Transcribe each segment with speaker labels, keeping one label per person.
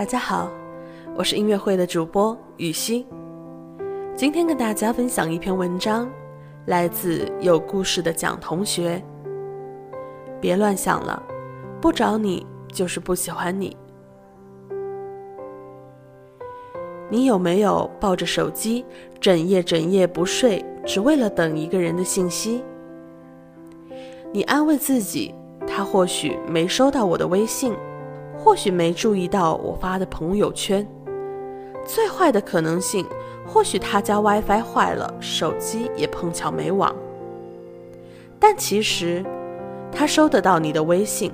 Speaker 1: 大家好，我是音乐会的主播雨欣。今天跟大家分享一篇文章，来自有故事的蒋同学。别乱想了，不找你就是不喜欢你。你有没有抱着手机整夜整夜不睡，只为了等一个人的信息？你安慰自己，他或许没收到我的微信。或许没注意到我发的朋友圈，最坏的可能性，或许他家 WiFi 坏了，手机也碰巧没网。但其实，他收得到你的微信，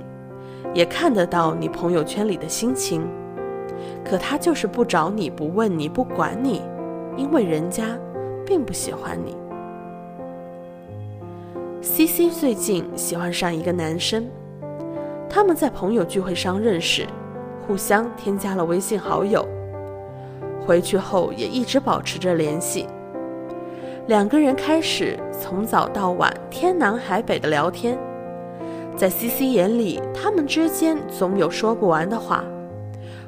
Speaker 1: 也看得到你朋友圈里的心情，可他就是不找你不问你不管你，因为人家并不喜欢你。C C 最近喜欢上一个男生。他们在朋友聚会上认识，互相添加了微信好友。回去后也一直保持着联系。两个人开始从早到晚天南海北的聊天，在 C C 眼里，他们之间总有说不完的话，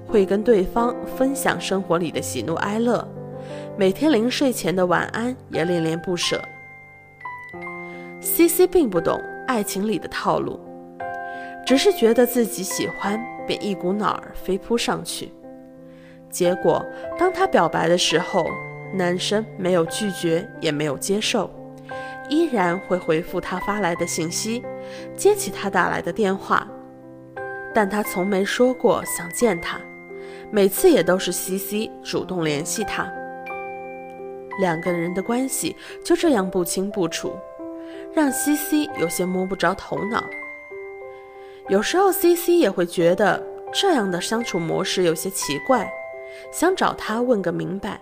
Speaker 1: 会跟对方分享生活里的喜怒哀乐，每天临睡前的晚安也恋恋不舍。C C 并不懂爱情里的套路。只是觉得自己喜欢，便一股脑儿飞扑上去。结果，当他表白的时候，男生没有拒绝，也没有接受，依然会回复他发来的信息，接起他打来的电话。但他从没说过想见他，每次也都是西西主动联系他。两个人的关系就这样不清不楚，让西西有些摸不着头脑。有时候，C C 也会觉得这样的相处模式有些奇怪，想找他问个明白。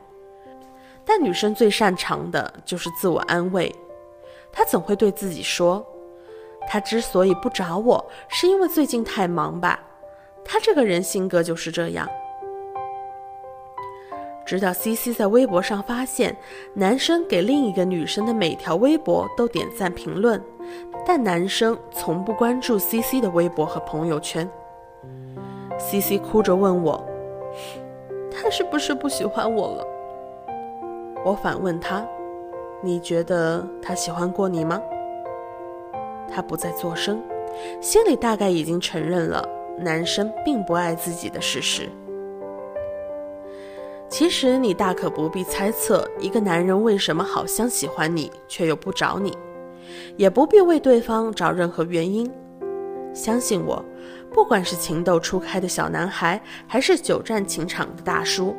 Speaker 1: 但女生最擅长的就是自我安慰，她总会对自己说：“他之所以不找我，是因为最近太忙吧。他这个人性格就是这样。”直到 C C 在微博上发现，男生给另一个女生的每条微博都点赞评论。但男生从不关注 C C 的微博和朋友圈。C C 哭着问我：“他是不是不喜欢我了？”我反问他：“你觉得他喜欢过你吗？”他不再作声，心里大概已经承认了男生并不爱自己的事实。其实你大可不必猜测一个男人为什么好像喜欢你，却又不找你。也不必为对方找任何原因，相信我，不管是情窦初开的小男孩，还是久战情场的大叔，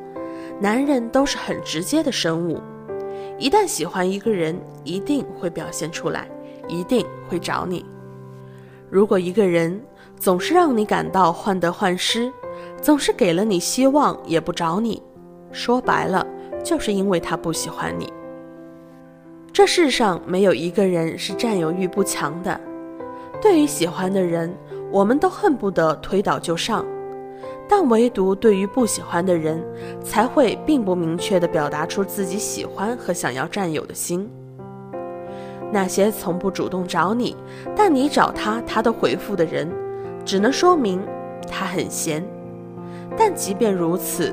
Speaker 1: 男人都是很直接的生物。一旦喜欢一个人，一定会表现出来，一定会找你。如果一个人总是让你感到患得患失，总是给了你希望也不找你，说白了，就是因为他不喜欢你。这世上没有一个人是占有欲不强的。对于喜欢的人，我们都恨不得推倒就上；但唯独对于不喜欢的人，才会并不明确地表达出自己喜欢和想要占有的心。那些从不主动找你，但你找他他都回复的人，只能说明他很闲。但即便如此，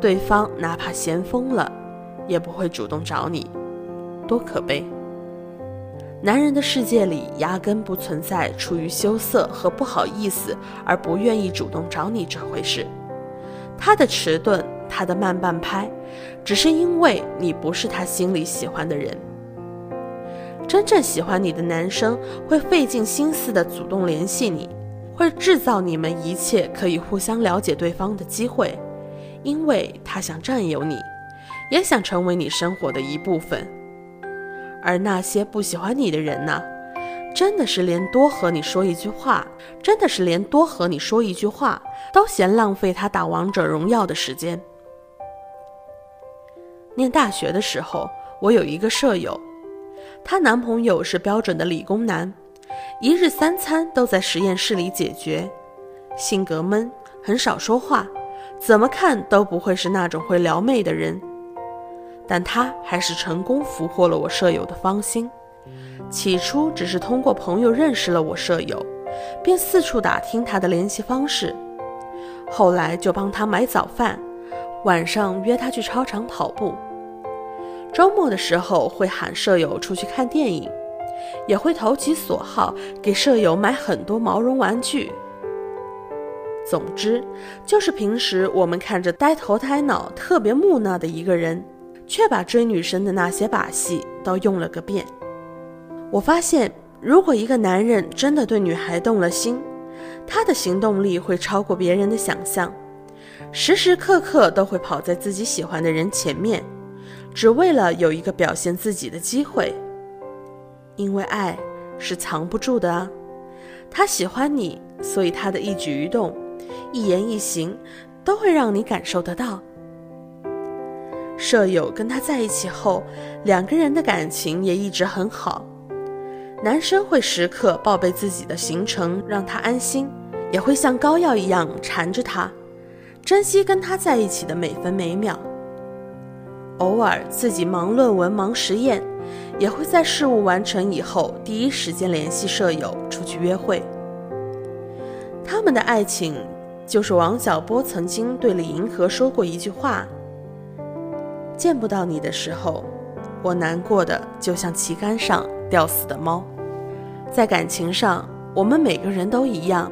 Speaker 1: 对方哪怕闲疯了，也不会主动找你。多可悲！男人的世界里压根不存在出于羞涩和不好意思而不愿意主动找你这回事。他的迟钝，他的慢半拍，只是因为你不是他心里喜欢的人。真正喜欢你的男生会费尽心思的主动联系你，会制造你们一切可以互相了解对方的机会，因为他想占有你，也想成为你生活的一部分。而那些不喜欢你的人呢，真的是连多和你说一句话，真的是连多和你说一句话都嫌浪费他打王者荣耀的时间。念大学的时候，我有一个舍友，她男朋友是标准的理工男，一日三餐都在实验室里解决，性格闷，很少说话，怎么看都不会是那种会撩妹的人。但他还是成功俘获了我舍友的芳心。起初只是通过朋友认识了我舍友，便四处打听他的联系方式。后来就帮他买早饭，晚上约他去操场跑步。周末的时候会喊舍友出去看电影，也会投其所好给舍友买很多毛绒玩具。总之，就是平时我们看着呆头呆脑、特别木讷的一个人，却把追女生的那些把戏都用了个遍。我发现，如果一个男人真的对女孩动了心，他的行动力会超过别人的想象，时时刻刻都会跑在自己喜欢的人前面，只为了有一个表现自己的机会。因为爱是藏不住的啊，他喜欢你，所以他的一举一动。一言一行都会让你感受得到。舍友跟他在一起后，两个人的感情也一直很好。男生会时刻报备自己的行程，让他安心，也会像膏药一样缠着他，珍惜跟他在一起的每分每秒。偶尔自己忙论文、忙实验，也会在事务完成以后第一时间联系舍友出去约会。他们的爱情。就是王小波曾经对李银河说过一句话：“见不到你的时候，我难过的就像旗杆上吊死的猫。”在感情上，我们每个人都一样，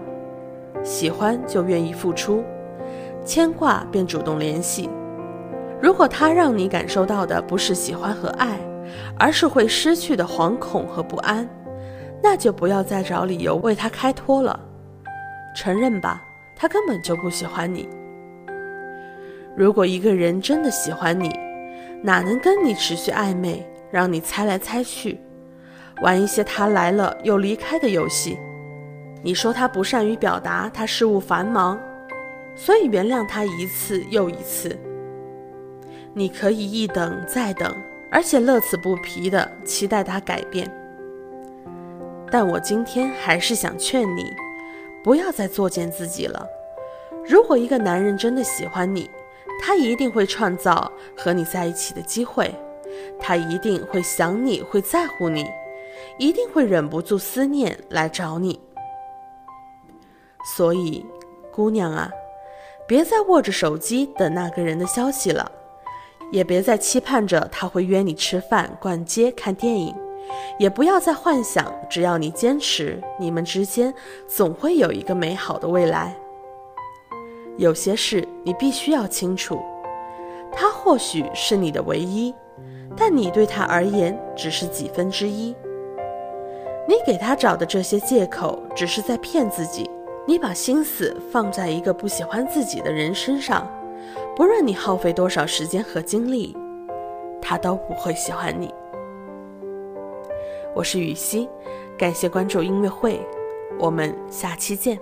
Speaker 1: 喜欢就愿意付出，牵挂便主动联系。如果他让你感受到的不是喜欢和爱，而是会失去的惶恐和不安，那就不要再找理由为他开脱了，承认吧。他根本就不喜欢你。如果一个人真的喜欢你，哪能跟你持续暧昧，让你猜来猜去，玩一些他来了又离开的游戏？你说他不善于表达，他事务繁忙，所以原谅他一次又一次。你可以一等再等，而且乐此不疲的期待他改变。但我今天还是想劝你。不要再作践自己了。如果一个男人真的喜欢你，他一定会创造和你在一起的机会，他一定会想你，会在乎你，一定会忍不住思念来找你。所以，姑娘啊，别再握着手机等那个人的消息了，也别再期盼着他会约你吃饭、逛街、看电影。也不要再幻想，只要你坚持，你们之间总会有一个美好的未来。有些事你必须要清楚，他或许是你的唯一，但你对他而言只是几分之一。你给他找的这些借口，只是在骗自己。你把心思放在一个不喜欢自己的人身上，不论你耗费多少时间和精力，他都不会喜欢你。我是雨熙，感谢关注音乐会，我们下期见。